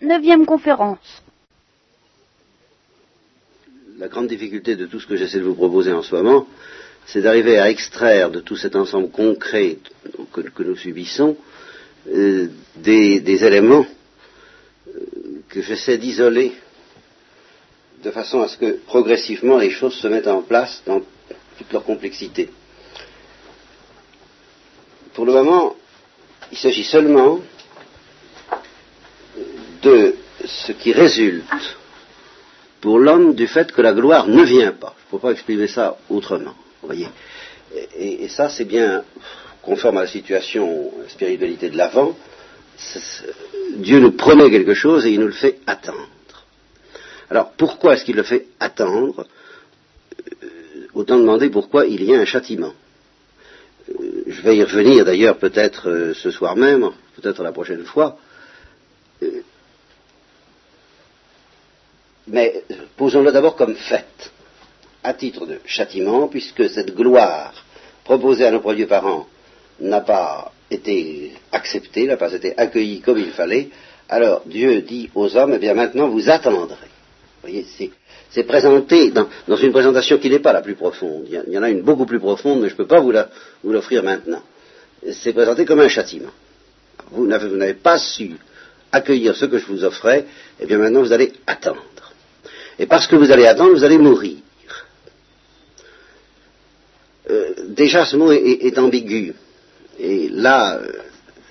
Neuvième conférence. La grande difficulté de tout ce que j'essaie de vous proposer en ce moment, c'est d'arriver à extraire de tout cet ensemble concret que, nous subissons euh, des, éléments euh, que j'essaie d'isoler de façon à ce que progressivement les choses se mettent en place dans toute leur complexité. Pour le moment, il s'agit seulement de ce qui résulte pour l'homme du fait que la gloire ne vient pas. Je ne peux pas exprimer ça autrement. Voyez. Et, ça, c'est bien conforme à la situation, la spiritualité de l'avant. Dieu nous promet quelque chose et il nous le fait attendre. Alors, pourquoi est-ce qu'il le fait attendre? Euh, Autant demander pourquoi il y a un châtiment. Euh, je vais y revenir d'ailleurs peut-être euh, ce soir même, peut-être la prochaine fois. Mais posons-le d'abord comme fait, à titre de châtiment, puisque cette gloire proposée à nos premiers parents n'a pas été acceptée, n'a pas été accueillie comme il fallait, alors Dieu dit aux hommes, eh bien maintenant vous attendrez. Vous voyez, c'est présenté dans, une présentation qui n'est pas la plus profonde. Il y, en a une beaucoup plus profonde, mais je ne peux pas vous l'offrir maintenant. C'est présenté comme un châtiment. Vous n'avez pas su accueillir ce que je vous offrais, eh bien maintenant vous allez attendre. Et parce que vous allez attendre, vous allez mourir. Euh, déjà, ce mot est, ambigu. Et là, euh,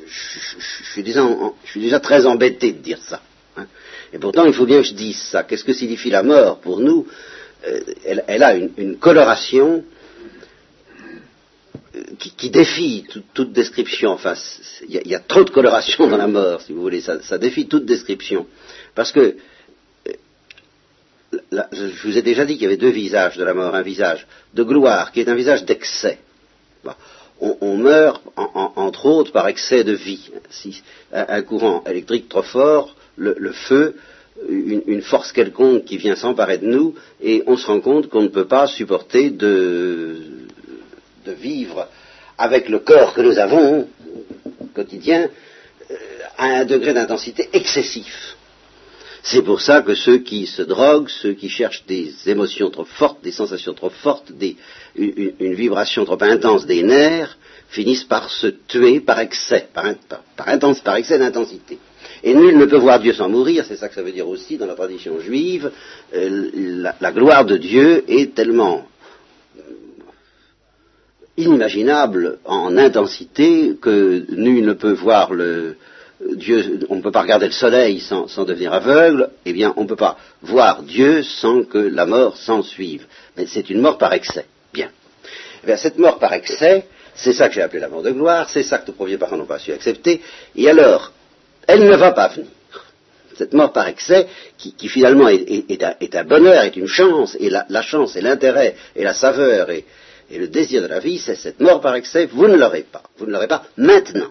je, suis déjà, très embêté de dire ça. Hein. Et pourtant, il faut bien que je dise ça. Qu'est-ce que signifie la mort pour nous? Euh, elle, a une, coloration qui, défie toute description. Enfin, il y, a trop de coloration dans la mort, si vous voulez. Ça, ça défie toute description. Parce que je vous ai déjà dit qu'il y avait deux visages de la mort, un visage de gloire qui est un visage d'excès. On, meurt, entre autres, par excès de vie. Un, courant électrique trop fort, le, feu, une, force quelconque qui vient s'emparer de nous, et on se rend compte qu'on ne peut pas supporter de, de, vivre avec le corps que nous avons quotidien euh, à un degré d'intensité excessif. C'est pour ça que ceux qui se droguent, ceux qui cherchent des émotions trop fortes, des sensations trop fortes, une, vibration trop intense des nerfs, finissent par se tuer par excès, par, par excès d'intensité. Et nul ne peut voir Dieu sans mourir, c'est ça que ça veut dire aussi dans la tradition juive. Euh, la, gloire de Dieu est tellement euh, inimaginable en intensité que nul ne peut voir le, Dieu, on ne peut pas regarder le soleil sans, devenir aveugle, eh bien, on ne peut pas voir Dieu sans que la mort s'en suive. Mais c'est une mort par excès. Bien. Eh cette mort par excès, c'est ça que j'ai appelé la mort de gloire, c'est ça que nos premiers parents n'ont pas su accepter, et alors, elle ne va pas venir. Cette mort par excès, qui, finalement est, un, bonheur, est une chance, et la, chance et l'intérêt et la saveur et le désir de la vie, c'est cette mort par excès, vous ne l'aurez pas. Vous ne l'aurez pas maintenant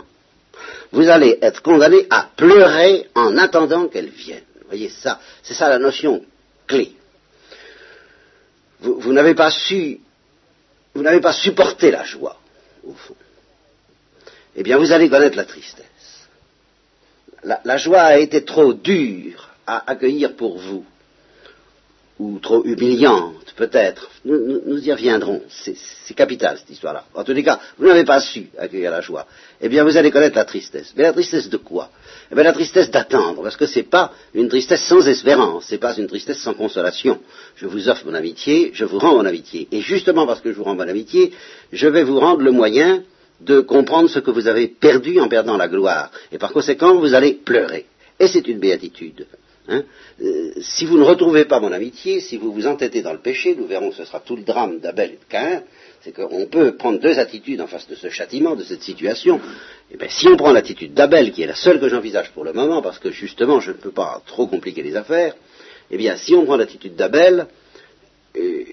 vous allez être condamné à pleurer en attendant qu'elle vienne. Vous voyez ça, c'est ça la notion clé. Vous, n'avez pas su, vous n'avez pas supporté la joie, au fond. Eh bien, vous allez connaître la tristesse. la joie a été trop dure à accueillir pour vous ou trop humiliante, peut-être. Nous, y reviendrons. C'est capital, cette histoire-là. En tous les cas, vous n'avez pas su accueillir la joie. Eh bien, vous allez connaître la tristesse. Mais la tristesse de quoi? Eh bien, la tristesse d'attendre, parce que ce n'est pas une tristesse sans espérance, ce n'est pas une tristesse sans consolation. Je vous offre mon amitié, je vous rends mon amitié. Et justement parce que je vous rends mon amitié, je vais vous rendre le moyen de comprendre ce que vous avez perdu en perdant la gloire. Et par conséquent, vous allez pleurer. Et c'est une béatitude. Hein. Euh, si vous ne retrouvez pas mon amitié, si vous vous entêtez dans le péché, nous verrons ce sera tout le drame d'Abel et de Caïn, c'est qu'on peut prendre deux attitudes en face de ce châtiment, de cette situation. Et eh bien, si on prend l'attitude d'Abel, qui est la seule que j'envisage pour le moment, parce que justement je ne peux pas trop compliquer les affaires, eh bien, si on prend l'attitude d'Abel, euh,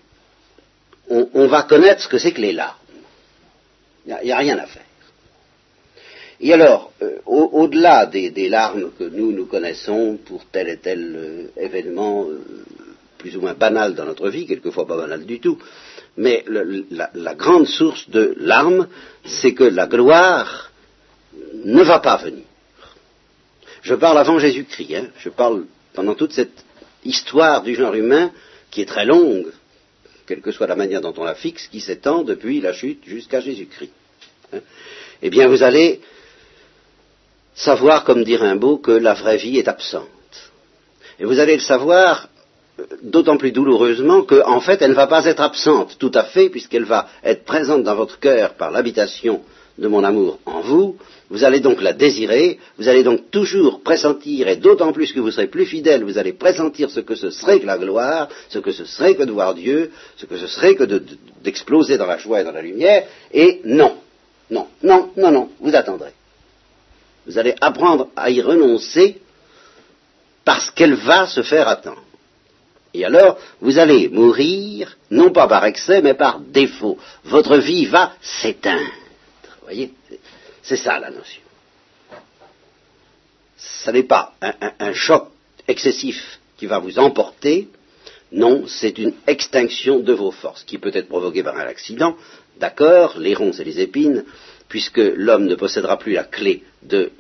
on, va connaître ce que c'est que les larmes. Il n'y a, rien à faire. Et alors, euh, au-delà des, larmes que nous, nous connaissons pour tel et tel euh, événement euh, plus ou moins banal dans notre vie, quelquefois pas banal du tout, mais la, grande source de larmes, c'est que la gloire ne va pas venir. je parle avant Jésus-Christ, hein. je parle pendant toute cette histoire du genre humain qui est très longue, quelle que soit la manière dont on la fixe, qui s'étend depuis la chute jusqu'à Jésus-Christ. Hein. Eh bien, vous allez savoir, comme dit Rimbaud, que la vraie vie est absente. Et vous allez le savoir euh, d'autant plus douloureusement qu'en fait, elle ne va pas être absente tout à fait, puisqu'elle va être présente dans votre cœur par l'habitation de mon amour en vous, vous allez donc la désirer, vous allez donc toujours pressentir, et d'autant plus que vous serez plus fidèle, vous allez pressentir ce que ce serait que la gloire, ce que ce serait que de voir Dieu, ce que ce serait que d'exploser dans la joie et dans la lumière, et non, non, non, non, non, vous attendrez. Vous allez apprendre à y renoncer parce qu'elle va se faire attendre. Et alors, vous allez mourir, non pas par excès, mais par défaut. Votre vie va s'éteindre. Vous voyez C'est ça la notion. Ce n'est pas un, choc excessif qui va vous emporter, non, c'est une extinction de vos forces, qui peut être provoquée par un accident, d'accord, les ronces et les épines, puisque l'homme ne possédera plus la clé de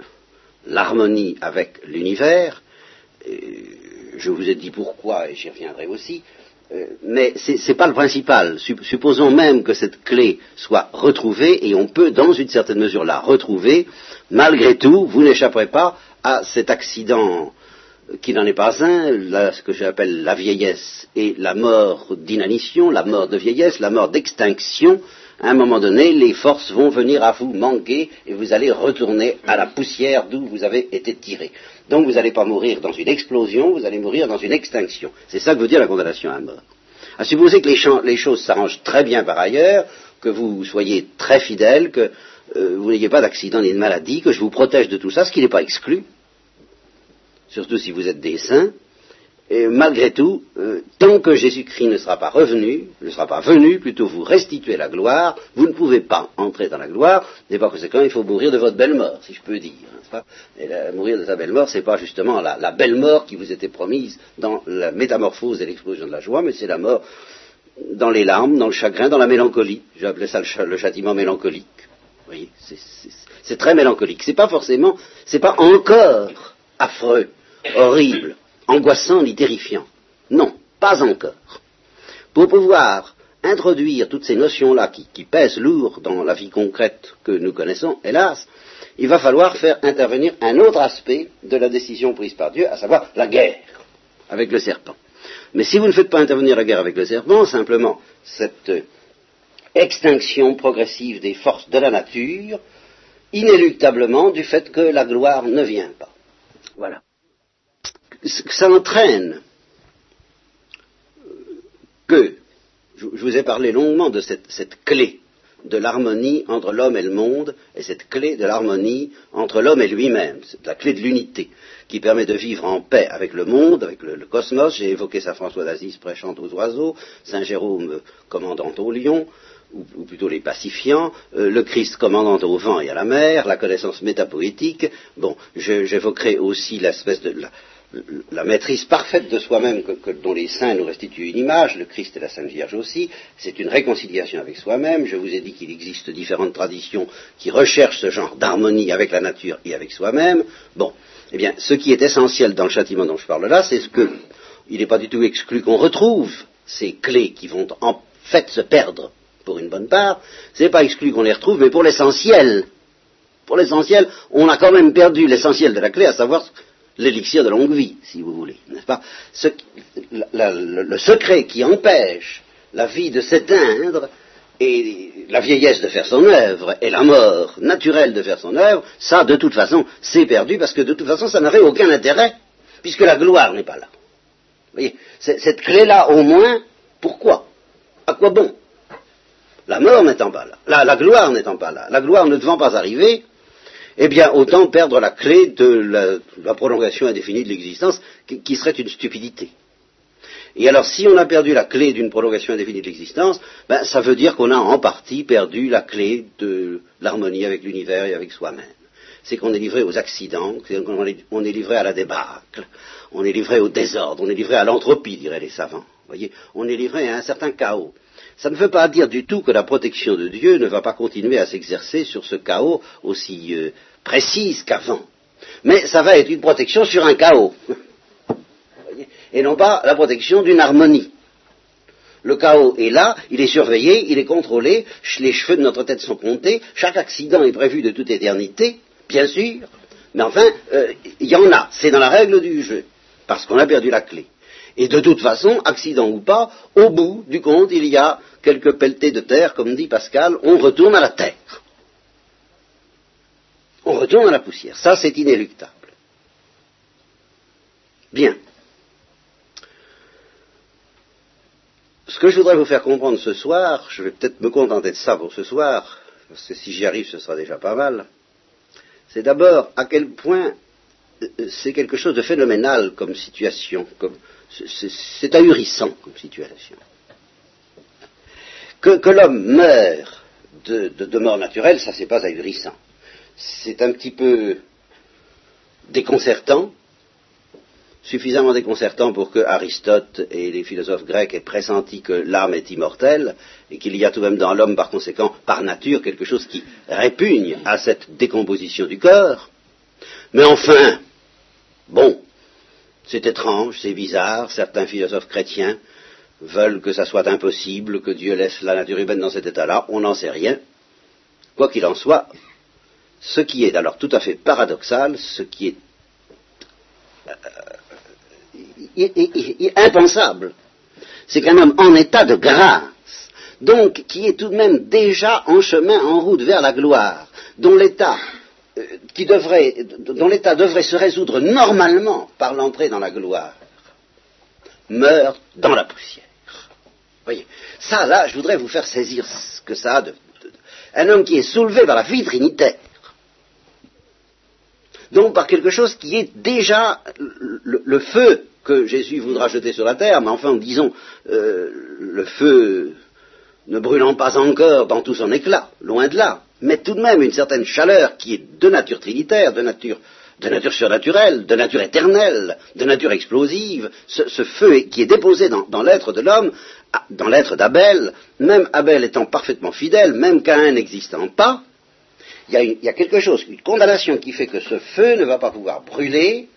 l'harmonie avec l'univers, je vous ai dit pourquoi, et j'y reviendrai aussi, euh, mais ce n'est pas le principal. Supposons même que cette clé soit retrouvée, et on peut dans une certaine mesure la retrouver, malgré tout, vous n'échapperez pas à cet accident qui n'en est pas un, ce que j'appelle la vieillesse et la mort d'inanition, la mort de vieillesse, la mort d'extinction, à un moment donné, les forces vont venir à vous manquer et vous allez retourner à la poussière d'où vous avez été tiré. Donc vous n'allez pas mourir dans une explosion, vous allez mourir dans une extinction. C'est ça que veut dire la condamnation à mort. À supposer que les, choses s'arrangent très bien par ailleurs, que vous soyez très fidèle, que euh, vous n'ayez pas d'accident ni de maladie, que je vous protège de tout ça, ce qui n'est pas exclu, surtout si vous êtes des saints, et malgré tout, euh, tant que Jésus-Christ ne sera pas revenu, ne sera pas venu, plutôt vous restituer la gloire, vous ne pouvez pas entrer dans la gloire, et par conséquent, il faut mourir de votre belle mort, si je peux dire. Et mourir de sa belle mort, c'est pas justement la, belle mort qui vous était promise dans la métamorphose et l'explosion de la joie, mais c'est la mort dans les larmes, dans le chagrin, dans la mélancolie. J'ai ça le, châtiment mélancolique. C'est très mélancolique. C'est pas forcément, c'est pas encore affreux, horrible angoissant ni terrifiant. Non, pas encore. Pour pouvoir introduire toutes ces notions-là qui, pèsent lourd dans la vie concrète que nous connaissons, hélas, il va falloir faire intervenir un autre aspect de la décision prise par Dieu, à savoir la guerre avec le serpent. Mais si vous ne faites pas intervenir la guerre avec le serpent, simplement cette extinction progressive des forces de la nature, inéluctablement du fait que la gloire ne vient pas. Voilà ça entraîne que, je vous ai parlé longuement de cette, clé de l'harmonie entre l'homme et le monde, et cette clé de l'harmonie entre l'homme et lui-même, la clé de l'unité, qui permet de vivre en paix avec le monde, avec le, cosmos. J'ai évoqué Saint François d'Assise prêchant aux oiseaux, Saint Jérôme commandant aux lions, ou, plutôt les pacifiants, euh, le Christ commandant au vent et à la mer, la connaissance métapoétique. Bon, j'évoquerai aussi l'espèce de maîtrise parfaite de soi-même dont les saints nous restituent une image, le Christ et la Sainte Vierge aussi, c'est une réconciliation avec soi-même. Je vous ai dit qu'il existe différentes traditions qui recherchent ce genre d'harmonie avec la nature et avec soi-même. Bon, eh bien, ce qui est essentiel dans le châtiment dont je parle là, c'est ce que il n'est pas du tout exclu qu'on retrouve ces clés qui vont en fait se perdre pour une bonne part. Ce n'est pas exclu qu'on les retrouve, mais pour l'essentiel, pour l'essentiel, on a quand même perdu l'essentiel de la clé, à savoir l'élixir de longue vie, si vous voulez, n'est-ce pas? Le, secret qui empêche la vie de s'éteindre et la vieillesse de faire son œuvre et la mort naturelle de faire son œuvre, ça, de toute façon, c'est perdu parce que de toute façon, ça n'aurait aucun intérêt puisque la gloire n'est pas là. Vous cette clé-là, au moins, pourquoi? À quoi bon? La mort n'étant pas là, la gloire n'étant pas là, la gloire ne devant pas arriver, eh bien, autant perdre la clé de la, prolongation indéfinie de l'existence, qui, serait une stupidité. Et alors, si on a perdu la clé d'une prolongation indéfinie de l'existence, ben, ça veut dire qu'on a en partie perdu la clé de l'harmonie avec l'univers et avec soi-même. C'est qu'on est livré aux accidents, on est livré à la débâcle, on est livré au désordre, on est livré à l'entropie, diraient les savants. Voyez, on est livré à un certain chaos. Ça ne veut pas dire du tout que la protection de Dieu ne va pas continuer à s'exercer sur ce chaos aussi euh, précise qu'avant. Mais ça va être une protection sur un chaos. Et non pas la protection d'une harmonie. Le chaos est là, il est surveillé, il est contrôlé, les cheveux de notre tête sont comptés, chaque accident est prévu de toute éternité, bien sûr, mais enfin, euh, il y en a, c'est dans la règle du jeu, parce qu'on a perdu la clé. Et de toute façon, accident ou pas, au bout du compte, il y a quelques pelletés de terre, comme dit Pascal, on retourne à la terre. On retourne à la poussière. Ça, c'est inéluctable. Bien. Ce que je voudrais vous faire comprendre ce soir, je vais peut-être me contenter de ça pour ce soir, parce que si j'y arrive, ce sera déjà pas mal, c'est d'abord à quel point euh, c'est quelque chose de phénoménal comme situation, comme, c'est ahurissant comme situation. Que, l'homme meure de, mort naturelle, ça c'est pas ahurissant. C'est un petit peu déconcertant, suffisamment déconcertant pour que Aristote et les philosophes grecs aient pressenti que l'âme est immortelle et qu'il y a tout de même dans l'homme, par conséquent, par nature, quelque chose qui répugne à cette décomposition du corps. Mais enfin, bon, c'est étrange, c'est bizarre, certains philosophes chrétiens veulent que ça soit impossible, que Dieu laisse la nature humaine dans cet état-là, on n'en sait rien. Quoi qu'il en soit, ce qui est alors tout à fait paradoxal, ce qui est euh, impensable, c'est qu'un homme en état de grâce, donc qui est tout de même déjà en chemin, en route vers la gloire, dont l'état qui devrait, dont l'état devrait se résoudre normalement par l'entrée dans la gloire, meurt dans la poussière. Voyez, ça là, je voudrais vous faire saisir ce que ça a de, un homme qui est soulevé par la vie trinitaire, donc par quelque chose qui est déjà le, feu que Jésus voudra jeter sur la terre, mais enfin, disons, euh, le feu ne brûlant pas encore dans tout son éclat, loin de là, mais tout de même une certaine chaleur qui est de nature trinitaire, de nature, surnaturelle, de nature éternelle, de nature explosive, ce, feu qui est déposé dans, l'être de l'homme, dans l'être d'Abel, même Abel étant parfaitement fidèle, même Caïn n'existant pas, il y, a il y, a quelque chose, une condamnation qui fait que ce feu ne va pas pouvoir brûler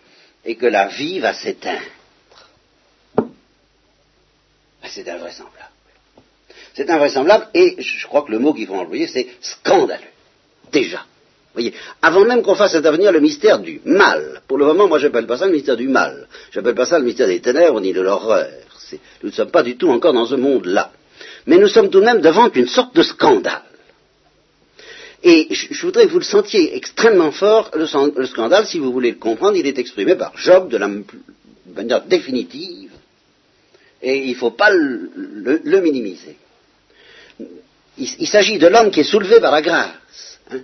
et que la vie va s'éteindre. C'est invraisemblable. C'est invraisemblable et je crois que le mot qu'il faut employer, c'est scandaleux. Déjà. Voyez, avant même qu'on fasse intervenir le mystère du mal. Pour le moment, moi, je n'appelle pas ça le mystère du mal. Je n'appelle pas ça le mystère des ténèbres ni de l'horreur. Nous ne sommes pas du tout encore dans ce monde-là. Mais nous sommes tout de même devant une sorte de scandale. Et je, voudrais que vous le sentiez extrêmement fort, le, scandale, si vous voulez le comprendre, il est exprimé par Job de la manière définitive, et il ne faut pas le minimiser il, s'agit de l'homme qui est soulevé par la grâce, hein,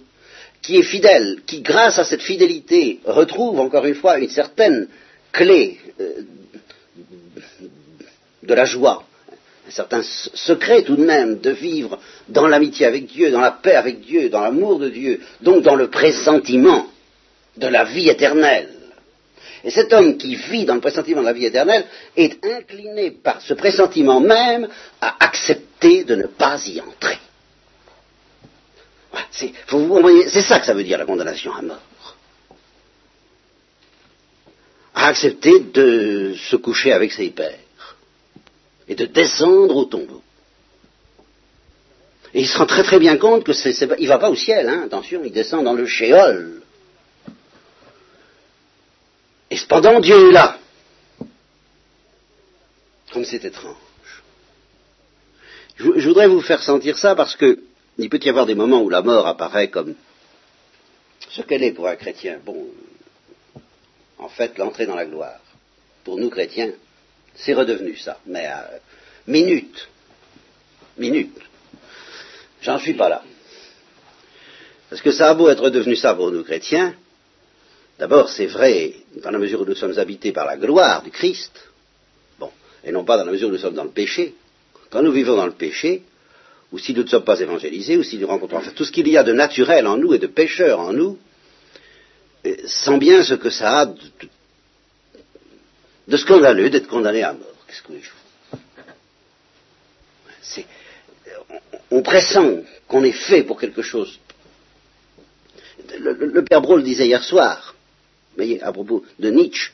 qui est fidèle, qui grâce à cette fidélité retrouve encore une fois une certaine clé euh, de la joie, un certain secret tout de même de vivre dans l'amitié avec Dieu, dans la paix avec Dieu, dans l'amour de Dieu, donc dans le pressentiment de la vie éternelle. Et cet homme qui vit dans le pressentiment de la vie éternelle est incliné par ce pressentiment même à accepter de ne pas y entrer. C'est ça que ça veut dire la condamnation à mort. À accepter de se coucher avec ses pères et de descendre au tombeau. Et il se rend très très bien compte que il va pas au ciel, hein, attention, il descend dans le shéol. Et cependant, Dieu est là. Comme c'est étrange. Je, voudrais vous faire sentir ça parce que il peut y avoir des moments où la mort apparaît comme ce qu'elle est pour un chrétien. Bon, en fait, l'entrée dans la gloire, pour nous chrétiens, c'est redevenu ça. Mais à minute, minute, j'en suis pas là. Parce que ça a beau être devenu ça pour nous chrétiens, D'abord, c'est vrai dans la mesure où nous sommes habités par la gloire du Christ, bon, et non pas dans la mesure où nous sommes dans le péché. Quand nous vivons dans le péché, ou si nous ne sommes pas évangélisés, ou si nous rencontrons enfin, tout ce qu'il y a de naturel en nous et de pécheur en nous, euh, sent bien ce que ça a de, scandaleux d'être condamné à mort. Qu'est-ce que je on, on pressent qu'on est fait pour quelque chose. Le, le Père Brault disait hier soir, à propos de Nietzsche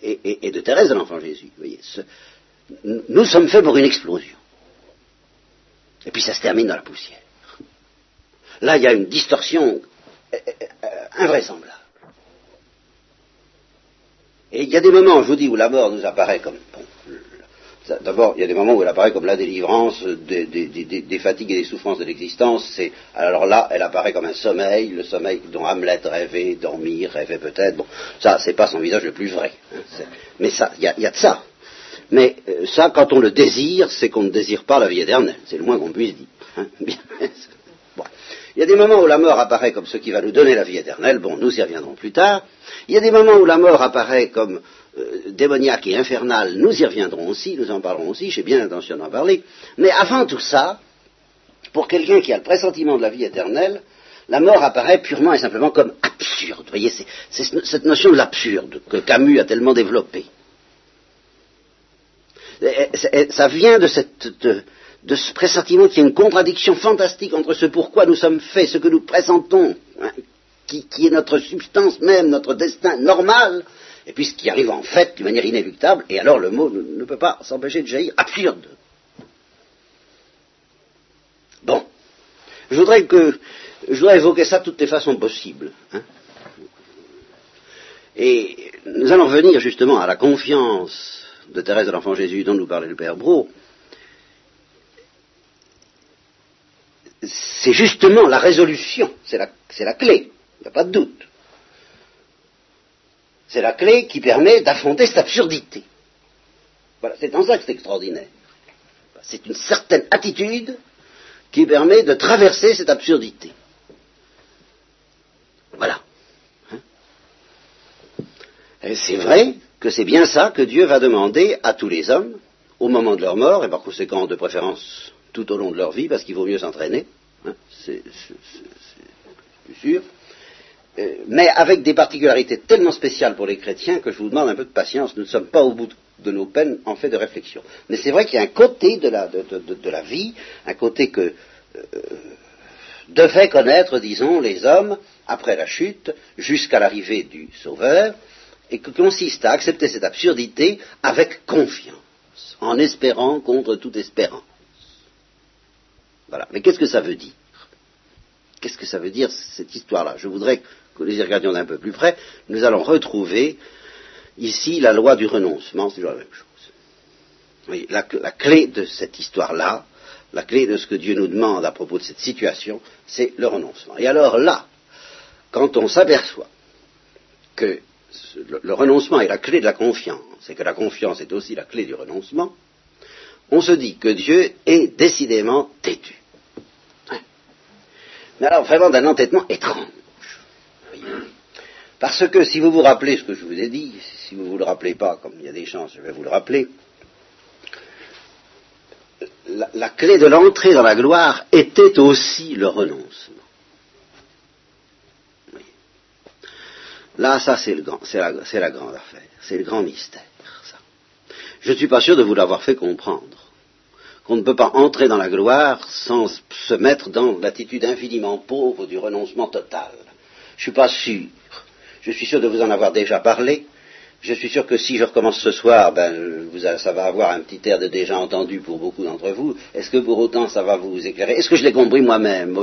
et, de Thérèse de l'Enfant Jésus. Nous sommes faits pour une explosion. Et puis ça se termine dans la poussière. Là, il y a une distorsion euh, euh, invraisemblable. Et il y a des moments, je vous dis, où la mort nous apparaît comme... D'abord, il y a des moments où elle apparaît comme la délivrance des, fatigues et des souffrances de l'existence. alors là, elle apparaît comme un sommeil, le sommeil dont Hamlet rêvait, dormir, rêvait peut-être. Bon, ça, c'est pas son visage le plus vrai. Hein, mais ça, il y a, de ça. Mais euh, ça, quand on le désire, c'est qu'on ne désire pas la vie éternelle. C'est le moins qu'on puisse dire. Hein. Il y a des moments où la mort apparaît comme ce qui va nous donner la vie éternelle. Bon, nous y reviendrons plus tard. Il y a des moments où la mort apparaît comme euh, démoniaque et infernale, nous y reviendrons aussi, nous en parlerons aussi, j'ai bien l'intention d'en parler. Mais avant tout ça, pour quelqu'un qui a le pressentiment de la vie éternelle, la mort apparaît purement et simplement comme absurde. Vous voyez, c'est cette notion de l'absurde que Camus a tellement développée. Ça vient de, ce pressentiment qui est une contradiction fantastique entre ce pourquoi nous sommes faits, ce que nous pressentons, hein, qui, qui, est notre substance même, notre destin normal, et puis ce qui arrive en fait d'une manière inéluctable, et alors le mot ne, peut pas s'empêcher de jaillir, absurde. Bon, je voudrais que je voudrais évoquer ça de toutes les façons possibles. Hein. Et nous allons revenir justement à la confiance de Thérèse de l'Enfant Jésus dont nous parlait le Père Bro. C'est justement la résolution, c'est la, clé, il n'y a pas de doute. C'est la clé qui permet d'affronter cette absurdité. Voilà, c'est en ça que c'est extraordinaire. C'est une certaine attitude qui permet de traverser cette absurdité. Voilà. Hein c'est vrai que c'est bien ça que Dieu va demander à tous les hommes, au moment de leur mort, et par conséquent de préférence tout au long de leur vie, parce qu'il vaut mieux s'entraîner, hein, c'est sûr, euh, mais avec des particularités tellement spéciales pour les chrétiens que je vous demande un peu de patience. Nous ne sommes pas au bout de nos peines en fait de réflexion. Mais c'est vrai qu'il y a un côté de la, vie, un côté que euh, devaient connaître, disons, les hommes après la chute, jusqu'à l'arrivée du Sauveur, et qui consiste à accepter cette absurdité avec confiance, en espérant contre toute espérance. Voilà. Mais qu'est-ce que ça veut dire? Qu'est-ce que ça veut dire cette histoire-là? Je voudrais que nous y regardions d'un peu plus près. Nous allons retrouver ici la loi du renoncement, c'est toujours la même chose. la, clé de cette histoire-là, la clé de ce que Dieu nous demande à propos de cette situation, c'est le renoncement. Et alors là, quand on s'aperçoit que le, renoncement est la clé de la confiance, et que la confiance est aussi la clé du renoncement, on se dit que Dieu est décidément têtu mais alors vraiment d'un entêtement étrange. Parce que si vous vous rappelez ce que je vous ai dit, si vous ne vous le rappelez pas, comme il y a des chances, je vais vous le rappeler, la, clé de l'entrée dans la gloire était aussi le renoncement. Là, ça, c'est la, grande affaire, c'est le grand mystère, ça. Je ne suis pas sûr de vous l'avoir fait comprendre qu'on ne peut pas entrer dans la gloire sans se mettre dans l'attitude infiniment pauvre du renoncement total. Je ne suis pas sûr. Je suis sûr de vous en avoir déjà parlé. Je suis sûr que si je recommence ce soir, ben, ça va avoir un petit air de déjà entendu pour beaucoup d'entre vous. Est-ce que pour autant ça va vous éclairer? Est-ce que je l'ai compris moi-même?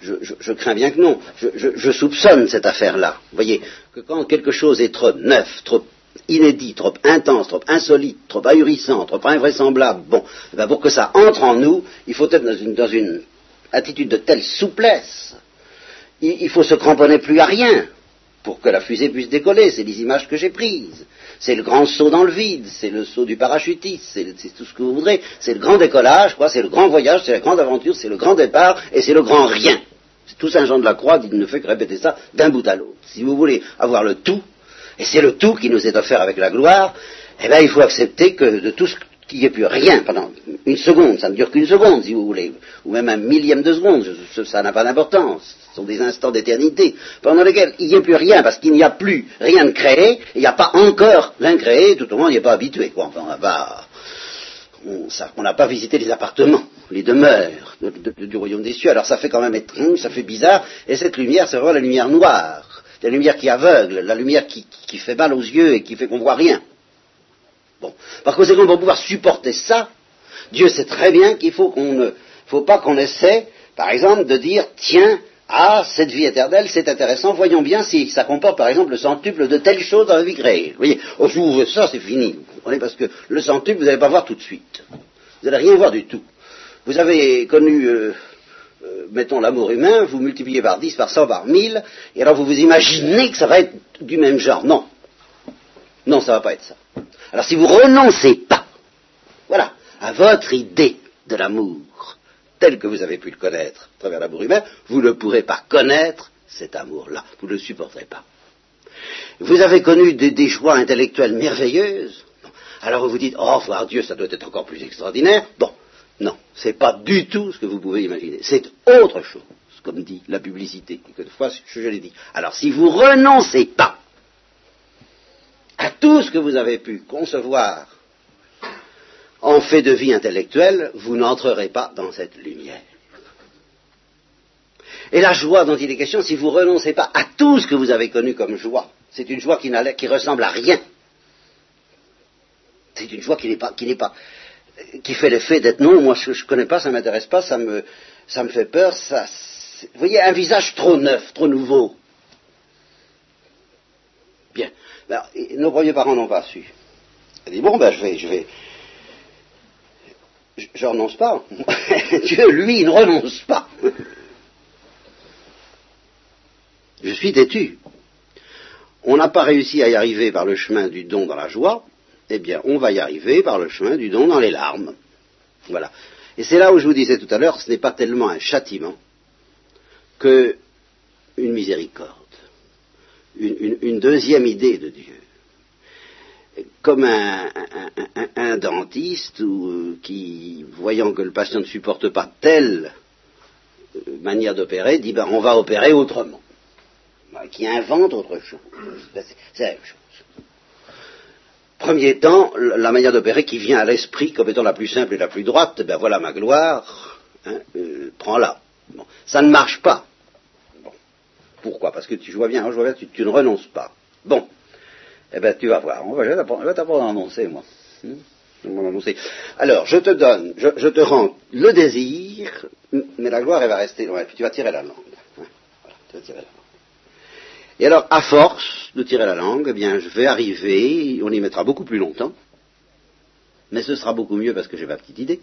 Je, crains bien que non. je soupçonne cette affaire-là. Vous voyez, que quand quelque chose est trop neuf, trop inédit, trop intense, trop insolite, trop ahurissant, trop invraisemblable, bon, eh ben, pour que ça entre en nous, il faut être dans une, attitude de telle souplesse. Il, faut se cramponner plus à rien pour que la fusée puisse décoller. C'est les images que j'ai prises. C'est le grand saut dans le vide, c'est le saut du parachutiste, c'est tout ce que vous voudrez. C'est le grand décollage, c'est le grand voyage, c'est la grande aventure, c'est le grand départ et c'est le grand rien. Tout Saint Jean de la Croix il ne fait que répéter ça d'un bout à l'autre. Si vous voulez avoir le tout, et c'est le tout qui nous est offert avec la gloire, eh bien il faut accepter que de tout ce qui n'y ait plus rien pendant une seconde, ça ne dure qu'une seconde si vous voulez, ou même un millième de seconde, ça n'a pas d'importance, ce sont des instants d'éternité, pendant lesquels il n'y a plus rien, parce qu'il n'y a plus rien de créé, il n'y a pas encore l'incréé, tout au moins il n'y est pas habitué, quoi. Enfin, on n'a pas visité les appartements, les demeures du royaume des cieux, alors ça fait quand même étrange, ça fait bizarre, et cette lumière, c'est vraiment la lumière noire. La lumière qui aveugle, la lumière qui, fait mal aux yeux et qui fait qu'on voit rien. Bon. Par conséquent, pour pouvoir supporter ça, Dieu sait très bien qu'il faut qu'on ne, faut pas qu'on essaie, par exemple, de dire, tiens, ah, cette vie éternelle, c'est intéressant, voyons bien si ça comporte, par exemple, le centuple de telle chose dans la vie créée. Vous voyez, vous ça, c'est fini, vous comprenez, parce que le centuple, vous n'allez pas voir tout de suite. Vous n'allez rien voir du tout. Vous avez connu, euh, euh, mettons, l'amour humain, vous multipliez par 10, par 100, par 1000, et alors vous vous imaginez que ça va être du même genre. Non. Non, ça ne va pas être ça. Alors si vous renoncez pas, voilà, à votre idée de l'amour, tel que vous avez pu le connaître à travers l'amour humain, vous ne pourrez pas connaître cet amour-là. Vous ne le supporterez pas. Vous avez connu des, joies intellectuelles merveilleuses. Alors vous vous dites, oh, voir Dieu, ça doit être encore plus extraordinaire. Bon, non, ce n'est pas du tout ce que vous pouvez imaginer. C'est autre chose, comme dit la publicité. Quelquefois, je l'ai dit. Alors, si vous renoncez pas à tout ce que vous avez pu concevoir en fait de vie intellectuelle, vous n'entrerez pas dans cette lumière. Et la joie dont il est question, si vous renoncez pas à tout ce que vous avez connu comme joie, c'est une joie qui, ressemble à rien. C'est une joie qui n'est pas, qui n'est pas, qui fait l'effet d'être non, moi je ne connais pas, ça ne m'intéresse pas, ça me, ça me fait peur, ça, vous voyez, un visage trop neuf, trop nouveau. Bien. nos premiers parents n'ont pas su. Ils dit, bon, ben je vais, je vais, je, je renonce pas. Dieu, lui, il ne renonce pas. je suis têtu. On n'a pas réussi à y arriver par le chemin du don dans la joie, eh bien, on va y arriver par le chemin du don dans les larmes. Voilà. Et c'est là où je vous disais tout à l'heure, ce n'est pas tellement un châtiment que une miséricorde, une, deuxième idée de Dieu. Comme un, dentiste euh, qui, voyant que le patient ne supporte pas telle euh, manière d'opérer, dit ben, on va opérer autrement. Qui invente autre chose. C'est la même chose premier temps, la manière d'opérer qui vient à l'esprit comme étant la plus simple et la plus droite, ben voilà ma gloire, hein, euh, prends-la. Ça ne marche pas. Pourquoi? Parce que tu vois bien, je vois bien, tu, ne renonces pas. Bon, eh ben tu vas voir, on va, je vais t'apprendre à annoncer, moi. Hmm? Alors, je te donne, je, te rends le désir, mais la gloire, elle va rester et puis tu vas tirer la langue. Hein, voilà, tu vas tirer la langue. Et alors, à force de tirer la langue, eh bien, je vais arriver, on y mettra beaucoup plus longtemps, mais ce sera beaucoup mieux parce que j'ai ma petite idée.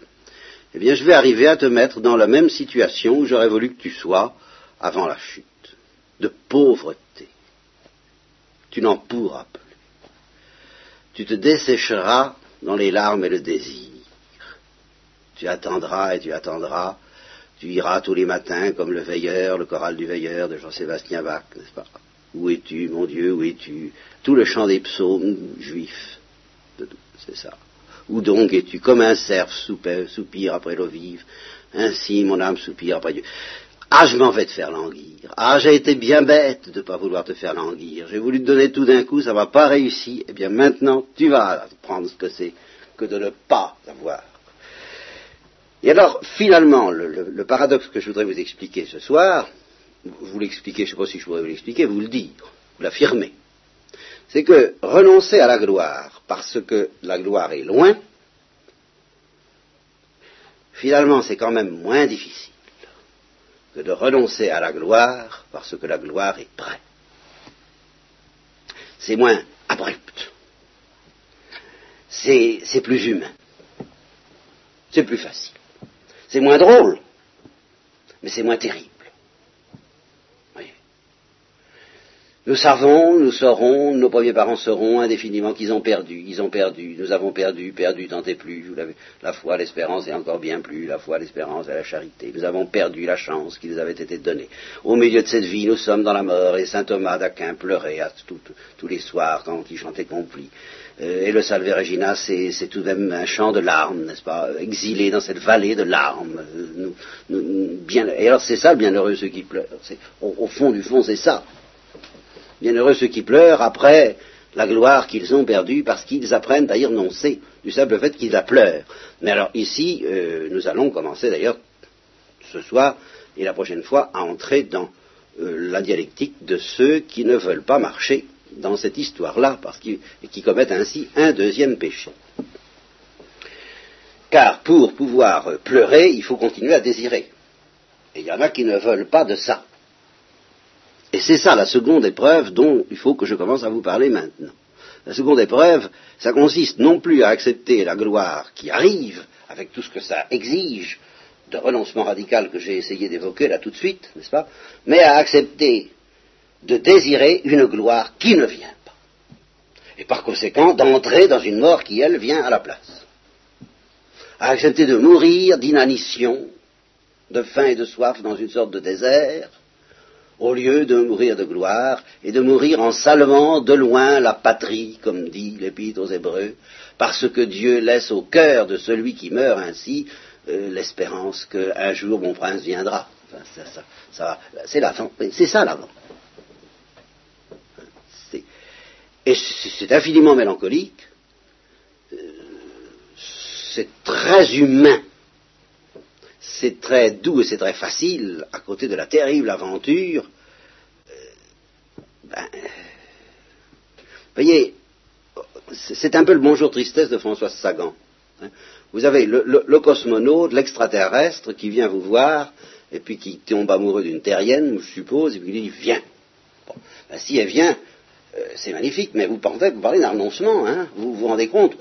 Eh bien, je vais arriver à te mettre dans la même situation où j'aurais voulu que tu sois avant la chute, de pauvreté. Tu n'en pourras plus. Tu te dessécheras dans les larmes et le désir. Tu attendras et tu attendras. Tu iras tous les matins comme le veilleur, le choral du veilleur de Jean-Sébastien Bach, n'est-ce pas? Où es-tu, mon Dieu, où es-tu? Tout le chant des psaumes juifs, c'est ça. Où donc es-tu? Comme un cerf soupire après l'eau vive, ainsi mon âme soupire après Dieu. Ah, je m'en vais te faire languir. Ah, j'ai été bien bête de ne pas vouloir te faire languir. J'ai voulu te donner tout d'un coup, ça va pas réussi. Eh bien, maintenant, tu vas prendre ce que c'est que de ne pas avoir. Et alors, finalement, le paradoxe que je voudrais vous expliquer ce soir, vous l'expliquez, je ne sais pas si je pourrais vous l'expliquer, vous le dire, vous l'affirmez. C'est que renoncer à la gloire parce que la gloire est loin, finalement c'est quand même moins difficile que de renoncer à la gloire parce que la gloire est près. C'est moins abrupt. C'est plus humain. C'est plus facile. C'est moins drôle, mais c'est moins terrible. Nous savons, nous saurons, nos premiers parents sauront indéfiniment qu'ils ont perdu, ils ont perdu, nous avons perdu, perdu tant plus, vous l'avez, la foi, l'espérance et encore bien plus, la foi, l'espérance et la charité. Nous avons perdu la chance qui nous avait été donnée. Au milieu de cette vie, nous sommes dans la mort et saint Thomas d'Aquin pleurait à tous les soirs quand il chantait compli. Euh, et le Salve Regina, c'est, tout de même un chant de larmes, n'est-ce pas, exilé dans cette vallée de larmes. Euh, bien, et alors c'est ça, bienheureux ceux qui pleurent. au fond du fond, c'est ça. Bienheureux ceux qui pleurent après la gloire qu'ils ont perdue parce qu'ils apprennent à y renoncer du simple fait qu'ils la pleurent. Mais alors ici, euh, nous allons commencer d'ailleurs ce soir et la prochaine fois à entrer dans euh, la dialectique de ceux qui ne veulent pas marcher dans cette histoire-là, parce qu'ils qui commettent ainsi un deuxième péché. Car pour pouvoir pleurer, il faut continuer à désirer. Et il y en a qui ne veulent pas de ça. Et c'est ça la seconde épreuve dont il faut que je commence à vous parler maintenant. La seconde épreuve, ça consiste non plus à accepter la gloire qui arrive, avec tout ce que ça exige de renoncement radical que j'ai essayé d'évoquer là tout de suite, n'est-ce pas, mais à accepter de désirer une gloire qui ne vient pas. Et par conséquent, d'entrer dans une mort qui, elle, vient à la place. À accepter de mourir d'inanition, de faim et de soif dans une sorte de désert, au lieu de mourir de gloire et de mourir en saluant de loin la patrie, comme dit l'Épître aux Hébreux, parce que Dieu laisse au cœur de celui qui meurt ainsi euh, l'espérance qu'un jour mon prince viendra. c'est c'est ça l'avant. Et c'est infiniment mélancolique, euh, c'est très humain c'est très doux et c'est très facile à côté de la terrible aventure. Euh, ben, voyez, c'est un peu le bonjour tristesse de Françoise Sagan. Hein. Vous avez le, le, cosmonaute, l'extraterrestre qui vient vous voir et puis qui tombe amoureux d'une terrienne, je suppose, et puis il dit viens. Ben, si elle vient, euh, c'est magnifique, mais vous parlez, vous parlez d'un renoncement, hein, vous vous rendez compte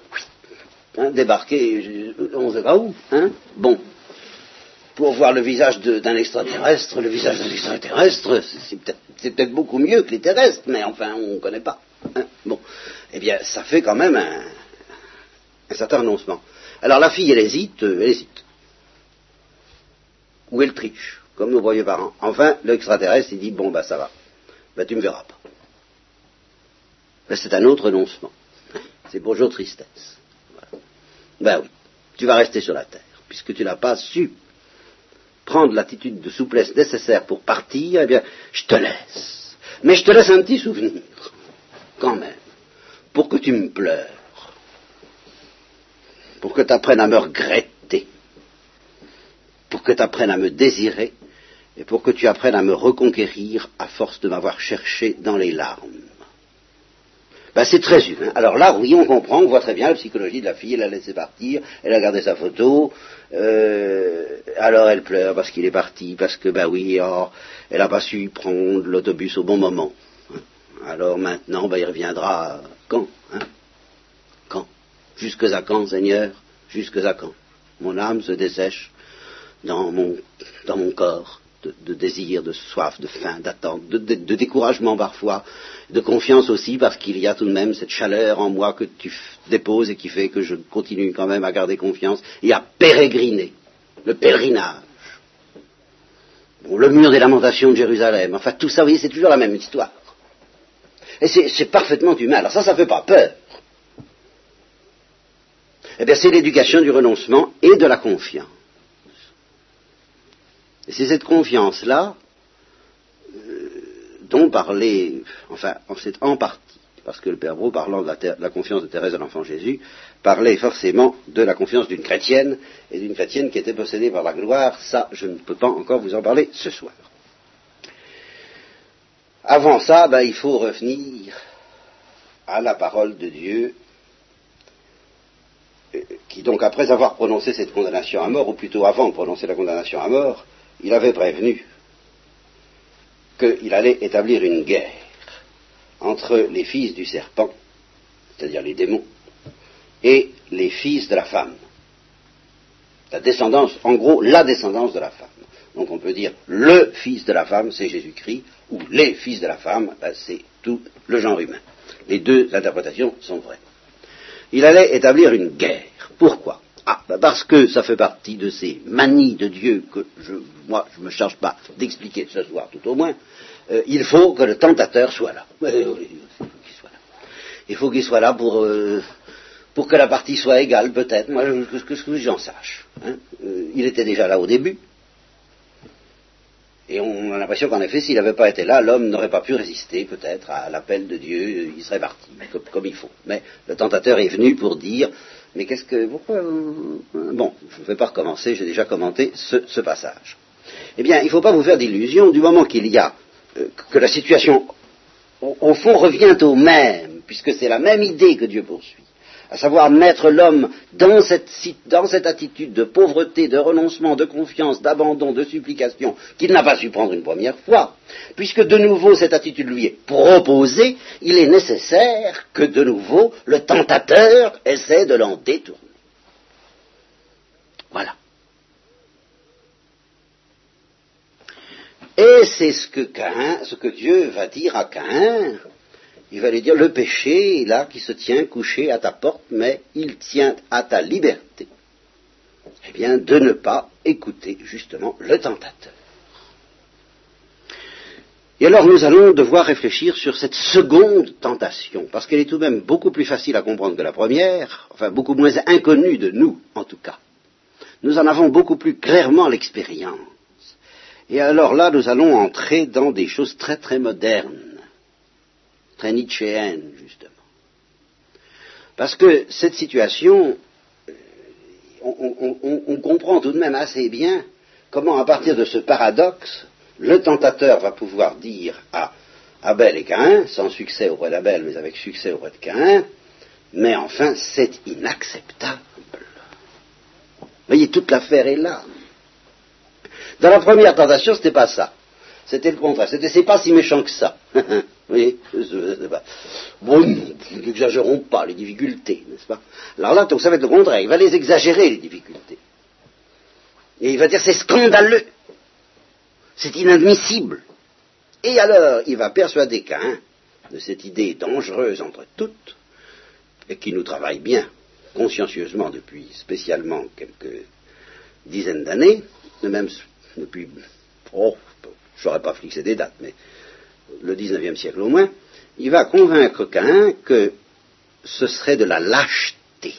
hein, Débarquer, on ne sait pas où, hein Bon, pour voir le visage d'un extraterrestre, le visage d'un extraterrestre, c'est peut-être beaucoup mieux que les terrestres, mais enfin, on ne connaît pas. Hein. bon, eh bien, ça fait quand même un, certain renoncement. Alors la fille, elle hésite, euh, elle hésite. Ou elle triche, comme nos voyons parents. Enfin, l'extraterrestre, il dit, bon, bah ça va, bah tu me verras pas. Ben, c'est un autre renoncement. C'est bonjour tristesse. Ben oui, tu vas rester sur la terre, puisque tu n'as pas su prendre l'attitude de souplesse nécessaire pour partir, eh bien, je te laisse. Mais je te laisse un petit souvenir, quand même, pour que tu me pleures, pour que tu apprennes à me regretter, pour que tu apprennes à me désirer, et pour que tu apprennes à me reconquérir à force de m'avoir cherché dans les larmes. Ben, c'est très humain. Alors là, oui, on comprend, on voit très bien la psychologie de la fille, elle a laissé partir, elle a gardé sa photo, euh, alors elle pleure parce qu'il est parti, parce que, ben oui, oh, elle n'a pas su prendre l'autobus au bon moment. Alors maintenant, ben, il reviendra quand hein? Quand? Jusque à quand, Seigneur? Jusque à quand? Mon âme se dessèche dans mon, dans mon corps de, désir, de soif, de faim, d'attente, de, découragement parfois, de confiance aussi, parce qu'il y a tout de même cette chaleur en moi que tu déposes et qui fait que je continue quand même à garder confiance et à pérégriner, le pèlerinage. le mur des lamentations de Jérusalem, enfin tout ça, vous voyez, c'est toujours la même histoire. Et c'est parfaitement humain. Alors ça, ça ne fait pas peur. Eh bien, c'est l'éducation du renoncement et de la confiance. C'est cette confiance-là euh, dont parlait, enfin, c'est en partie, parce que le Père Bro, parlant de la, confiance de Thérèse de l'Enfant Jésus, parlait forcément de la confiance d'une chrétienne, et d'une chrétienne qui était possédée par la gloire. Ça, je ne peux pas encore vous en parler ce soir. Avant ça, ben, il faut revenir à la parole de Dieu, euh, qui donc, après avoir prononcé cette condamnation à mort, ou plutôt avant de prononcer la condamnation à mort, il avait prévenu qu'il allait établir une guerre entre les fils du serpent, c'est-à-dire les démons, et les fils de la femme. La descendance, en gros, la descendance de la femme. Donc on peut dire le fils de la femme, c'est Jésus-Christ, ou les fils de la femme, ben, c'est tout le genre humain. Les deux interprétations sont vraies. Il allait établir une guerre. Pourquoi? Ah, bah, parce que ça fait partie de ces manies de Dieu que je, moi, je ne me charge pas d'expliquer ce soir, tout au moins. Euh, il faut que le tentateur soit là. Il faut qu'il soit là pour, euh, pour que la partie soit égale, peut-être. Moi, que, ce que j'en sache. Hein. Euh, il était déjà là au début. Et on a l'impression qu'en effet, s'il n'avait pas été là, l'homme n'aurait pas pu résister peut-être à l'appel de Dieu, il serait parti, comme, il faut. Mais le tentateur est venu pour dire, mais qu'est-ce que... Pourquoi... Euh, bon, je ne vais pas recommencer, j'ai déjà commenté ce, passage. Eh bien, il ne faut pas vous faire d'illusions, du moment qu'il y a euh, que la situation, au fond, revient au même, puisque c'est la même idée que Dieu poursuit à savoir mettre l'homme dans cette, attitude de pauvreté, de renoncement, de confiance, d'abandon, de supplication, qu'il n'a pas su prendre une première fois, puisque de nouveau cette attitude lui est proposée, il est nécessaire que de nouveau le tentateur essaie de l'en détourner. Voilà. Et c'est ce que ce que Dieu va dire à Cain, il va lui dire le péché est là qui se tient couché à ta porte, mais il tient à ta liberté. Eh bien, de ne pas écouter justement le tentateur. Et alors nous allons devoir réfléchir sur cette seconde tentation, parce qu'elle est tout de même beaucoup plus facile à comprendre que la première, enfin beaucoup moins inconnue de nous en tout cas. Nous en avons beaucoup plus clairement l'expérience. Et alors là, nous allons entrer dans des choses très très modernes très nietzschéenne, justement. Parce que cette situation, euh, on, comprend tout de même assez bien comment, à partir de ce paradoxe, le tentateur va pouvoir dire à Abel et Caïn, sans succès auprès d'Abel, mais avec succès auprès de Caïn, mais enfin, c'est inacceptable. Vous voyez, toute l'affaire est là. Dans la première tentation, ce n'était pas ça. C'était le contraire. C'était c'est pas si méchant que ça. oui, Bon, n'exagérons pas les difficultés, n'est-ce pas? Alors là, donc ça va être le contraire. Il va les exagérer, les difficultés. Et il va dire c'est scandaleux. C'est inadmissible. Et alors, il va persuader qu'un de cette idée dangereuse entre toutes, et qui nous travaille bien, consciencieusement depuis spécialement quelques dizaines d'années, même depuis, oh, je n'aurais pas fixé des dates, mais le XIXe siècle au moins, il va convaincre Cain que ce serait de la lâcheté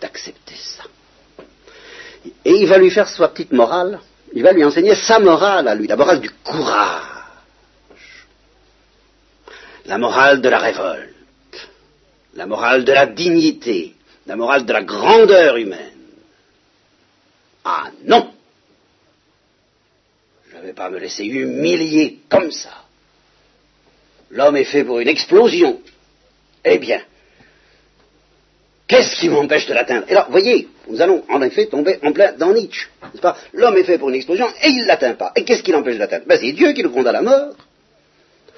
d'accepter ça. Et il va lui faire sa petite morale, il va lui enseigner sa morale à lui, la morale du courage, la morale de la révolte, la morale de la dignité, la morale de la grandeur humaine. Ah non je ne vais pas me laisser humilier comme ça. L'homme est fait pour une explosion. Eh bien, qu'est-ce qui m'empêche de l'atteindre? Et là, voyez, nous allons en effet tomber en plein dans Nietzsche. N'est-ce pas? L'homme est fait pour une explosion et il ne l'atteint pas. Et qu'est-ce qui l'empêche de l'atteindre ben, C'est Dieu qui le condamne à la mort.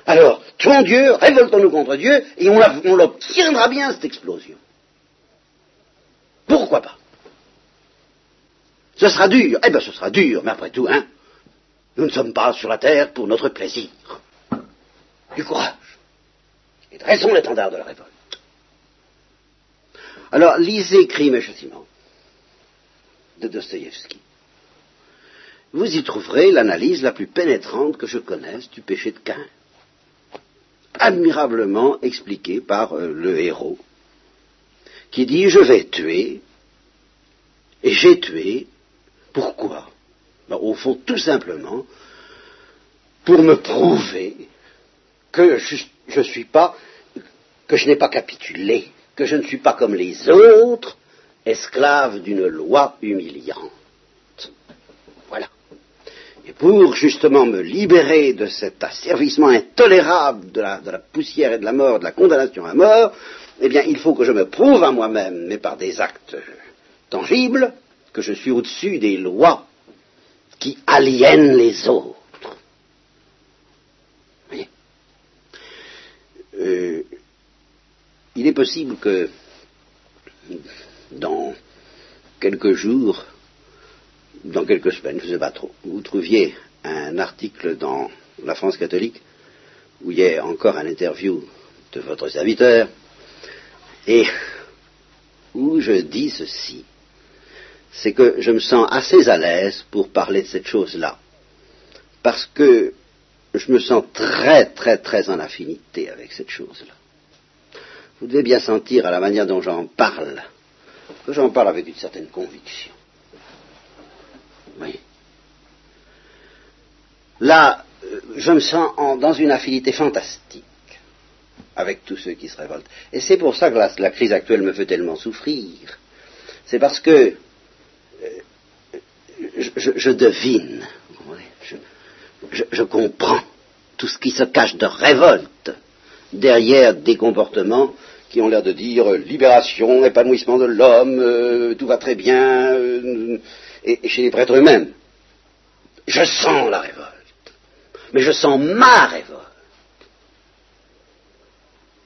Alors, tuons Dieu, révoltons-nous contre Dieu, et on l'obtiendra bien, cette explosion. Pourquoi pas? Ce sera dur. Eh bien, ce sera dur, mais après tout, hein, nous ne sommes pas sur la terre pour notre plaisir. Du courage. Et dressons l'étendard de la révolte. Alors, lisez Crime et Châtiment de Dostoïevski. Vous y trouverez l'analyse la plus pénétrante que je connaisse du péché de Cain. Admirablement expliquée par euh, le héros, qui dit Je vais tuer, et j'ai tué, pourquoi? Ben, au fond, tout simplement, pour me prouver que je, suis pas, que n'ai pas capitulé, que je ne suis pas comme les autres, esclave d'une loi humiliante. Voilà. Et pour justement me libérer de cet asservissement intolérable de la, de la, poussière et de la mort, de la condamnation à mort, eh bien, il faut que je me prouve à moi-même, mais par des actes tangibles, que je suis au-dessus des lois qui aliènent les autres. Euh, il est possible que dans quelques jours, dans quelques semaines, je ne sais pas trop, vous trouviez un article dans la France catholique où il y a encore un interview de votre serviteur et où je dis ceci c'est que je me sens assez à l'aise pour parler de cette chose-là, parce que je me sens très, très, très en affinité avec cette chose-là. Vous devez bien sentir à la manière dont j'en parle, que j'en parle avec une certaine conviction. Oui. Là, euh, je me sens dans une affinité fantastique avec tous ceux qui se révoltent. Et c'est pour ça que la crise actuelle me fait tellement souffrir. C'est parce que je, devine. je, je comprends tout ce qui se cache de révolte derrière des comportements qui ont l'air de dire euh, libération, épanouissement de l'homme, euh, tout va très bien, euh, et, et chez les prêtres eux-mêmes. Je sens la révolte, mais je sens ma révolte.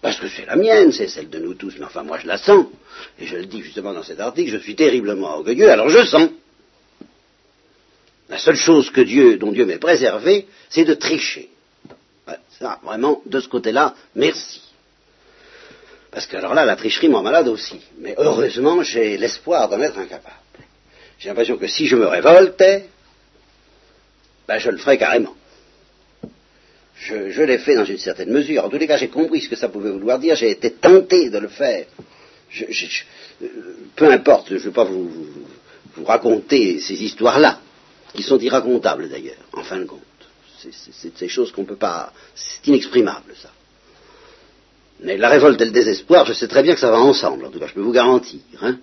Parce que c'est la mienne, c'est celle de nous tous, mais enfin moi je la sens. Et je le dis justement dans cet article, je suis terriblement orgueilleux, alors je sens. La seule chose que Dieu, dont Dieu m'est préservé, c'est de tricher. Ça, vraiment, de ce côté-là, merci. Parce que alors là, la tricherie m'en malade aussi. Mais heureusement, j'ai l'espoir d'en être incapable. J'ai l'impression que si je me révoltais, ben je le ferais carrément. Je, l'ai fait dans une certaine mesure. En tous les cas, j'ai compris ce que ça pouvait vouloir dire. J'ai été tenté de le faire. Je, peu importe, je ne vais pas vous raconter ces histoires-là, qui sont irracontables d'ailleurs, en fin de compte. C'est ces choses qu'on ne peut pas. C'est inexprimable, ça. Mais la révolte et le désespoir, je sais très bien que ça va ensemble, en tout cas, je peux vous garantir. Hein.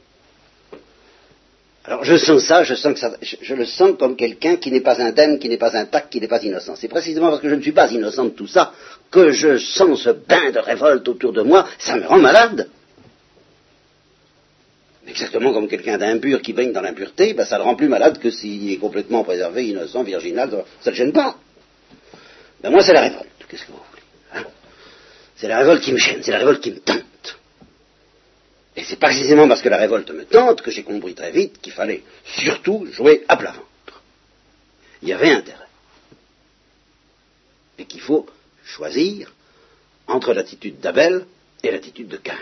Alors je sens ça, je sens que ça, je, je le sens comme quelqu'un qui n'est pas indemne, qui n'est pas intact, qui n'est pas innocent. C'est précisément parce que je ne suis pas innocent de tout ça que je sens ce bain de révolte autour de moi, ça me rend malade. Exactement comme quelqu'un d'impur qui baigne dans l'impureté, ben ça le rend plus malade que s'il est complètement préservé, innocent, virginal, ça ne le gêne pas. Ben moi c'est la révolte, qu'est-ce que vous voulez hein? C'est la révolte qui me gêne, c'est la révolte qui me tente. Et c'est précisément parce que la révolte me tente que j'ai compris très vite qu'il fallait surtout jouer à plat ventre. Il y avait intérêt. Et qu'il faut choisir entre l'attitude d'Abel et l'attitude de Cain.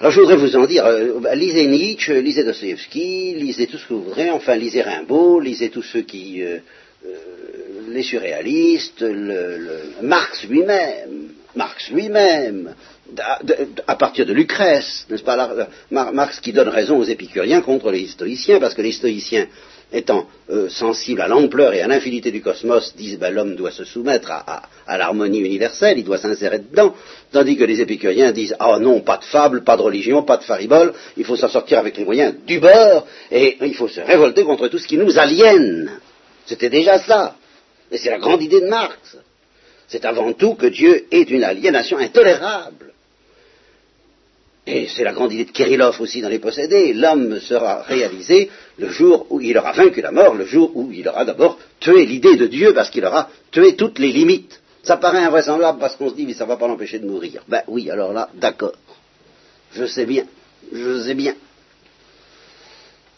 Alors je voudrais vous en dire, euh, lisez Nietzsche, lisez Dostoevsky, lisez tout ce que vous voudrez, enfin lisez Rimbaud, lisez tous ceux qui... Euh, euh, les surréalistes, Marx lui-même, Marx lui-même, à, partir de Lucrèce, n'est-ce pas, Marx qui donne raison aux épicuriens contre les stoïciens, parce que les stoïciens, étant euh, à l'ampleur et à l'infinité du cosmos, disent ben, l'homme doit se soumettre à, l'harmonie universelle, il doit s'insérer dedans, tandis que les épicuriens disent ah non, pas de fable, pas de religion, pas de faribole, il faut s'en sortir avec les moyens du bord, et il faut se révolter contre tout ce qui nous aliène. C'était déjà ça. Et c'est la grande idée de Marx. C'est avant tout que Dieu est une aliénation intolérable. Et c'est la grande idée de Kirillov aussi dans les possédés. L'homme sera réalisé le jour où il aura vaincu la mort, le jour où il aura d'abord tué l'idée de Dieu parce qu'il aura tué toutes les limites. Ça paraît invraisemblable parce qu'on se dit, mais ça ne va pas l'empêcher de mourir. Ben oui, alors là, d'accord. Je sais bien. Je sais bien.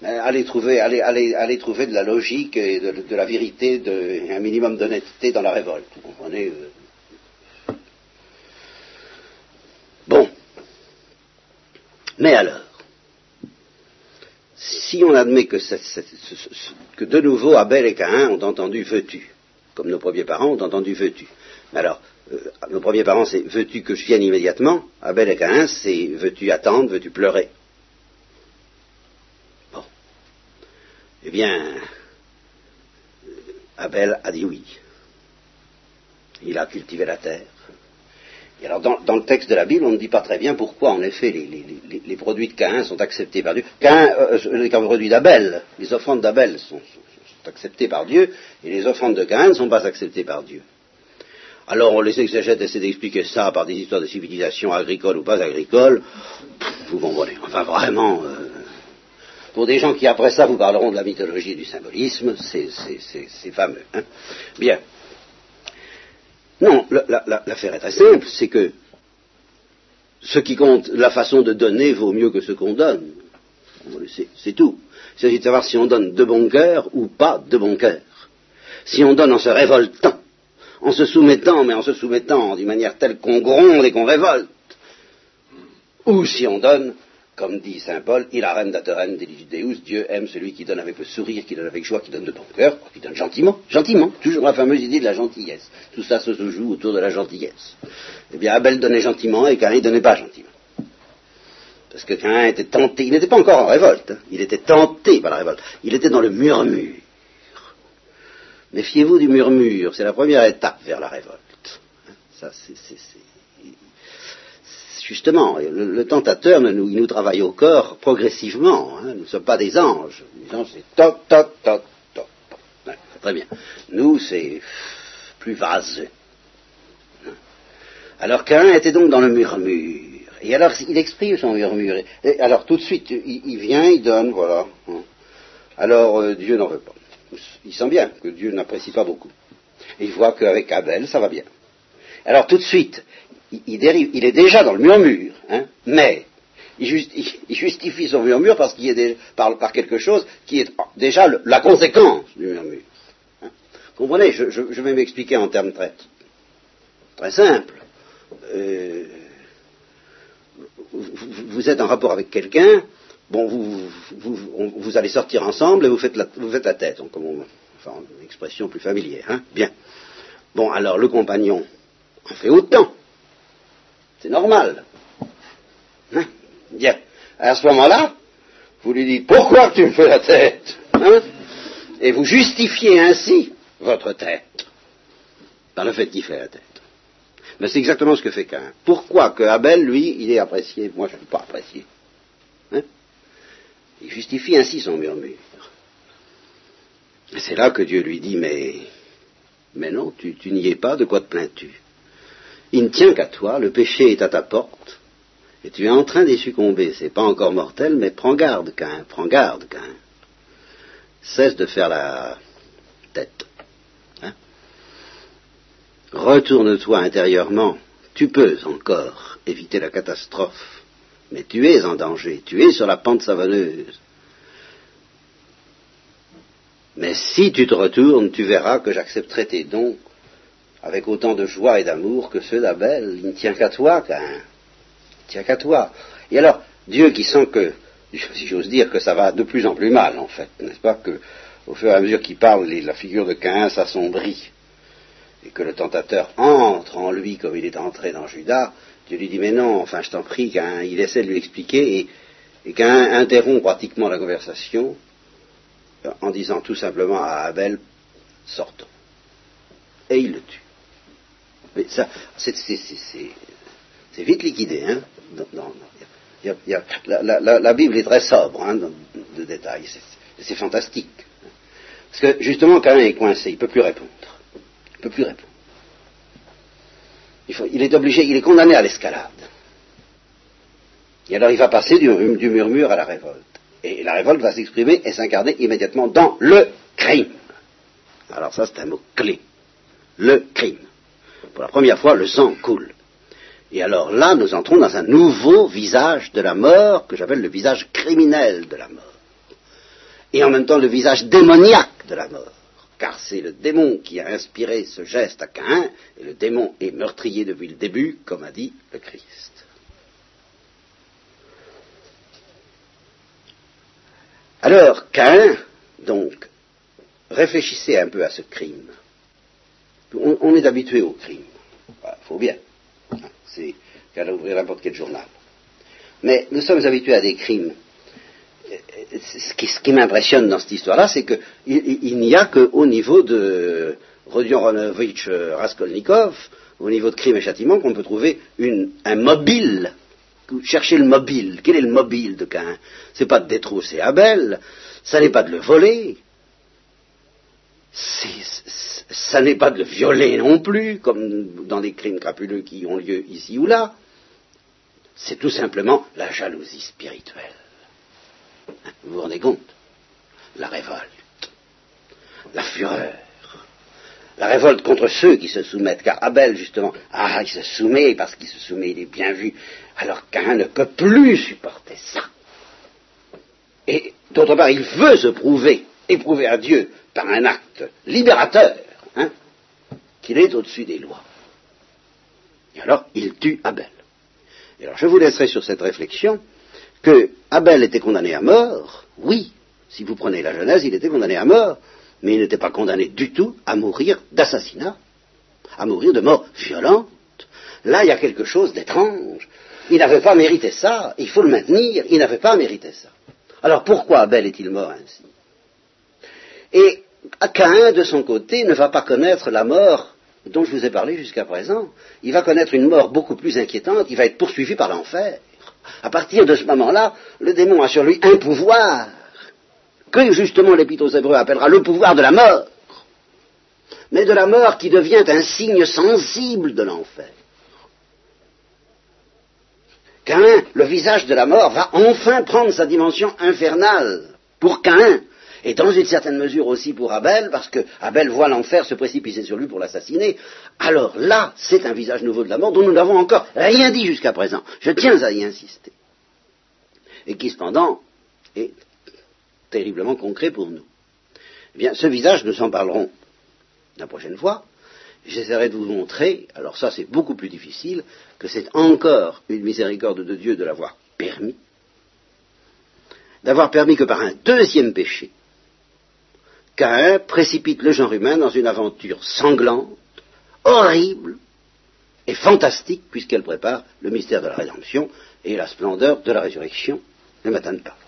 Mais allez trouver, allez, allez, allez trouver de la logique et de, la vérité, de, un minimum d'honnêteté dans la révolte. Vous comprenez euh... Bon. Mais alors, si on admet que, que de nouveau Abel et Caïn ont entendu veux-tu, comme nos premiers parents ont entendu veux-tu. Alors, euh, nos premiers parents, c'est veux-tu que je vienne immédiatement Abel et Caïn, c'est veux-tu attendre, veux-tu pleurer Bon. Eh bien, Abel a dit oui. Il a cultivé la terre. Alors, dans, le texte de la Bible, on ne dit pas très bien pourquoi, en effet, les, produits de Caïn sont acceptés par Dieu. Caïn, euh, les produits d'Abel, les offrandes d'Abel sont, acceptées par Dieu, et les offrandes de Caïn ne sont pas acceptées par Dieu. Alors, les exégètes essaient d'expliquer ça par des histoires de civilisation agricole ou pas agricole. Vous comprenez. Enfin, vraiment, euh, pour des gens qui, après ça, vous parleront de la mythologie et du symbolisme, c'est fameux. Hein Bien. Non, l'affaire est très simple, c'est que ce qui compte, la façon de donner vaut mieux que ce qu'on donne. C'est tout. Il s'agit de savoir si on donne de bon cœur ou pas de bon cœur. Si on donne en se révoltant, en se soumettant, mais en se soumettant d'une manière telle qu'on gronde et qu'on révolte, ou si on donne comme dit saint Paul, il a dateren Deus, Dieu aime celui qui donne avec le sourire, qui donne avec joie, qui donne de bon cœur, qui donne gentiment, gentiment, toujours la fameuse idée de la gentillesse. Tout ça se joue autour de la gentillesse. Eh bien, Abel donnait gentiment et Caïn ne donnait pas gentiment. Parce que Caïn était tenté, il n'était pas encore en révolte, hein. il était tenté par la révolte, il était dans le murmure. Méfiez-vous du murmure, c'est la première étape vers la révolte. Ça, c'est justement, le, tentateur nous, il nous travaille au corps progressivement. Hein, nous ne sommes pas des anges. Les anges, c'est toc, toc, toc, toc. très bien. Nous, c'est plus vaseux. Alors Cain était donc dans le murmure. Et alors il exprime son murmure. Et alors tout de suite, il, vient, il donne, voilà. Alors euh, Dieu n'en veut pas. Il sent bien que Dieu n'apprécie pas beaucoup. Il voit qu'avec Abel, ça va bien. Alors tout de suite, il, dérive, il est déjà dans le murmure, hein, mais il, justifie son murmure parce qu'il est par, quelque chose qui est déjà la conséquence du murmure. Hein. Comprenez, je, vais m'expliquer en termes très, très simples. Euh, vous, êtes en rapport avec quelqu'un, bon, vous, allez sortir ensemble et vous faites la, vous faites la tête, enfin, une expression plus familière, hein, bien. Bon, alors le compagnon en fait autant. C'est normal. Hein? Bien. À ce moment-là, vous lui dites pourquoi tu me fais la tête? Hein? Et vous justifiez ainsi votre tête par le fait qu'il fait la tête. Mais c'est exactement ce que fait Cain. Pourquoi que Abel, lui, il est apprécié? Moi, je ne suis pas apprécié. Hein? Il justifie ainsi son murmure. Et c'est là que Dieu lui dit, mais, mais non, tu, tu n'y es pas, de quoi te plains-tu? Il ne tient qu'à toi, le péché est à ta porte, et tu es en train d'y succomber. C'est pas encore mortel, mais prends garde, Cain, prends garde, Cain. Cesse de faire la tête. Hein Retourne-toi intérieurement. Tu peux encore éviter la catastrophe, mais tu es en danger, tu es sur la pente savonneuse. Mais si tu te retournes, tu verras que j'accepterai tes dons avec autant de joie et d'amour que ceux d'Abel. Il ne tient qu'à toi, Cain tient qu'à toi. Et alors, Dieu qui sent que, si j'ose dire, que ça va de plus en plus mal, en fait, n'est-ce pas, que au fur et à mesure qu'il parle, la figure de Caïn s'assombrit, et que le tentateur entre en lui comme il est entré dans Judas, Dieu lui dit, mais non, enfin, je t'en prie, Caïn, il essaie de lui expliquer, et, et interrompt pratiquement la conversation en disant tout simplement à Abel, sortons. Et il le tue. Mais ça, c'est vite liquidé. Hein la, Bible est très sobre hein, de, détails. C'est fantastique. Parce que justement, quand est coincé, il ne peut plus répondre. Il ne peut plus répondre. Il, est obligé, il est condamné à l'escalade. Et alors il va passer du murmure à la révolte. Et la révolte va s'exprimer et s'incarner immédiatement dans le crime. Alors ça, c'est un mot clé. Le crime. Pour la première fois, le sang coule. Et alors là, nous entrons dans un nouveau visage de la mort, que j'appelle le visage criminel de la mort. Et en même temps le visage démoniaque de la mort. Car c'est le démon qui a inspiré ce geste à Caïn, et le démon est meurtrier depuis le début, comme a dit le Christ. Alors, Caïn, donc, réfléchissez un peu à ce crime. On, est habitué au crime. Il faut bien c'est qu'à ouvrir n'importe quel journal. Mais nous sommes habitués à des crimes. Ce qui, m'impressionne dans cette histoire-là, c'est qu'il il, n'y a qu'au niveau de Rodion Ronovitch Raskolnikov, au niveau de crime et châtiment, qu'on peut trouver un mobile. Cherchez le mobile. Quel est le mobile de Cain C'est pas de détrousser Abel, ça n'est pas de le voler, ça n'est pas de le violer non plus, comme dans des crimes crapuleux qui ont lieu ici ou là. C'est tout simplement la jalousie spirituelle. Vous vous rendez compte? La révolte, la fureur, la révolte contre ceux qui se soumettent, car Abel, justement, ah, il se soumet, parce qu'il se soumet, il est bien vu, alors qu'un ne peut plus supporter ça. Et d'autre part, il veut se prouver, éprouver à Dieu par un acte libérateur, hein, qu'il est au-dessus des lois. Et alors, il tue Abel. Et alors, je vous laisserai sur cette réflexion que Abel était condamné à mort, oui, si vous prenez la Genèse, il était condamné à mort, mais il n'était pas condamné du tout à mourir d'assassinat, à mourir de mort violente. Là, il y a quelque chose d'étrange. Il n'avait pas mérité ça, il faut le maintenir, il n'avait pas mérité ça. Alors pourquoi Abel est-il mort ainsi? Et Caïn, de son côté, ne va pas connaître la mort dont je vous ai parlé jusqu'à présent. Il va connaître une mort beaucoup plus inquiétante, il va être poursuivi par l'enfer. À partir de ce moment-là, le démon a sur lui un pouvoir que justement l'Épître aux Hébreux appellera le pouvoir de la mort. mais de la mort qui devient un signe sensible de l'enfer. Cain, le visage de la mort, va enfin prendre sa dimension infernale pour Cain, et dans une certaine mesure aussi pour Abel, parce que Abel voit l'enfer se précipiter sur lui pour l'assassiner. Alors là, c'est un visage nouveau de la mort dont nous n'avons encore rien dit jusqu'à présent. Je tiens à y insister. Et qui cependant est terriblement concret pour nous. Eh bien, ce visage, nous en parlerons la prochaine fois. J'essaierai de vous montrer, alors ça c'est beaucoup plus difficile, que c'est encore une miséricorde de Dieu de l'avoir permis, d'avoir permis que par un deuxième péché, Caïn précipite le genre humain dans une aventure sanglante, horrible et fantastique, puisqu'elle prépare le mystère de la rédemption et la splendeur de la résurrection le matin Pâques.